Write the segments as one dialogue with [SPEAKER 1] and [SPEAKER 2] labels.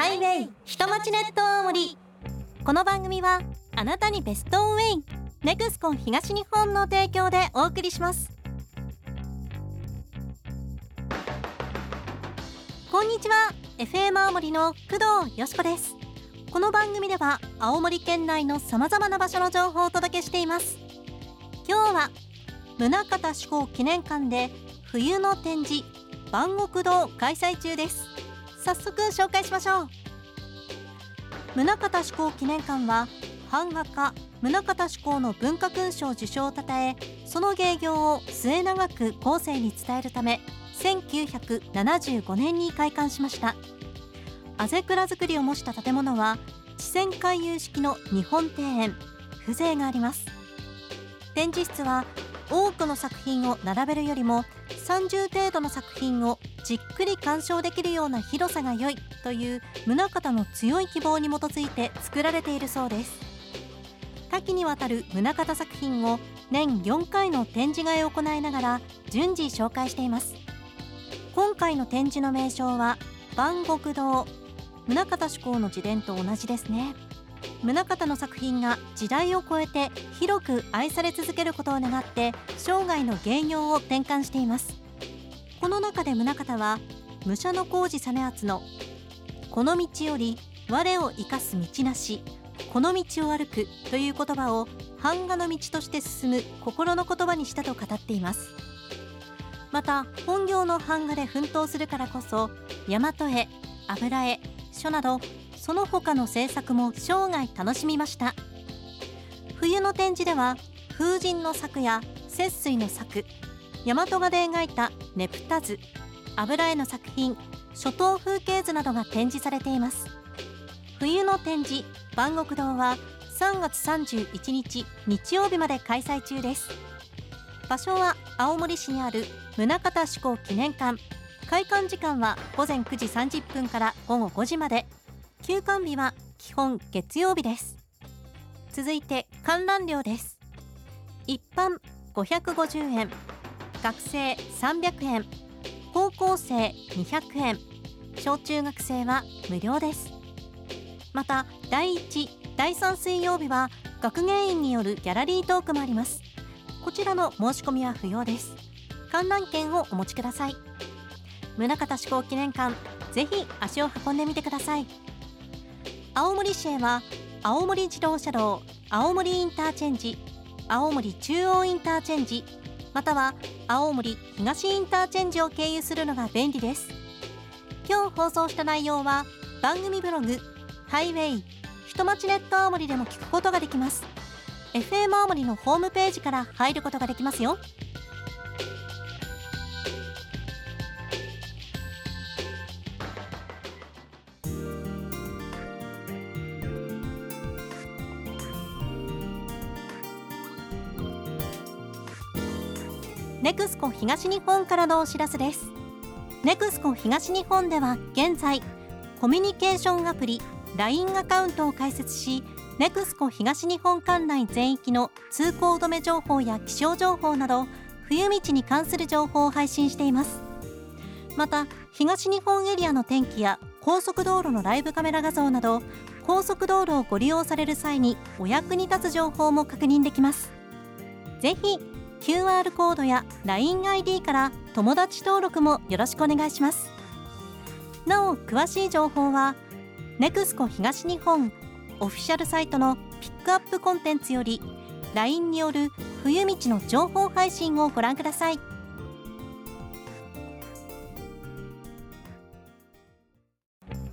[SPEAKER 1] ハイウェイ下町ネット大森この番組はあなたにベストウェイネクスコン東日本の提供でお送りします。こんにちは FM 青森の工藤よしこです。この番組では青森県内のさまざまな場所の情報をお届けしています。今日は宗像志向記念館で冬の展示万国堂開催中です。早速紹介しましょう。宗像志向記念館は版画家宗像志向の文化勲章受賞をたたえその芸業を末永く後世に伝えるため1975年に開館しました。あぜ蔵造りを模した建物は地線回遊式の日本庭園。風情があります。展示室は多くの作品を並べるよりも30程度の作品をじっくり鑑賞できるような広さが良いという宗像の強い希望に基づいて作られているそうです。多岐にわたる宗像作品を年4回の展示会を行いながら順次紹介しています。今回の展示の名称は万国堂宗像志向の自伝と同じですね。宗像の作品が時代を超えて広く愛され続けることを願って生涯の芸業を転換しています。この中で宗像は武者の工事実篤のこの道より我を生かす道なしこの道を歩くという言葉を版画の道として進む心の言葉にしたと語っています。また本業の版画で奮闘するからこそ大和絵油絵書などその他の制作も生涯楽しみました。冬の展示では風神の作や節水の作大和画で描いたねぷた図油絵の作品初冬風景図などが展示されています。冬の展示万国堂は3月31日日曜日まで開催中です。場所は青森市にある宗像志向記念館。開館時間は午前9時30分から午後5時まで。休館日は基本月曜日です。続いて観覧料です。一般550円。学生300円高校生200円小中学生は無料です。また第1第3水曜日は学芸員によるギャラリートークもあります。こちらの申し込みは不要です。観覧券をお持ちください。宗像志向記念館ぜひ足を運んでみてください。青森市へは青森自動車道青森インターチェンジ青森中央インターチェンジまたは青森東インターチェンジを経由するのが便利です。今日放送した内容は番組ブログハイウェイ人町ネット青森でも聞くことができます。FM 青森のホームページから入ることができますよ。ネクスコ東日本からのお知らせです。ネクスコ東日本では現在コミュニケーションアプリ LINE アカウントを開設しネクスコ東日本管内全域の通行止め情報や気象情報など冬道に関する情報を配信しています。また東日本エリアの天気や高速道路のライブカメラ画像など高速道路をご利用される際にお役に立つ情報も確認できます。ぜひ QR コードや LINEID から友達登録もよろしくお願いします。なお詳しい情報は NEXCO 東日本オフィシャルサイトのピックアップコンテンツより LINE による冬道の情報配信をご覧ください。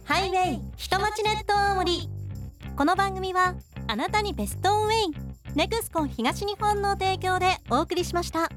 [SPEAKER 1] ハイウェイ人町ネット大森この番組はあなたにベストウェイ。ネクスコ東日本の提供でお送りしました。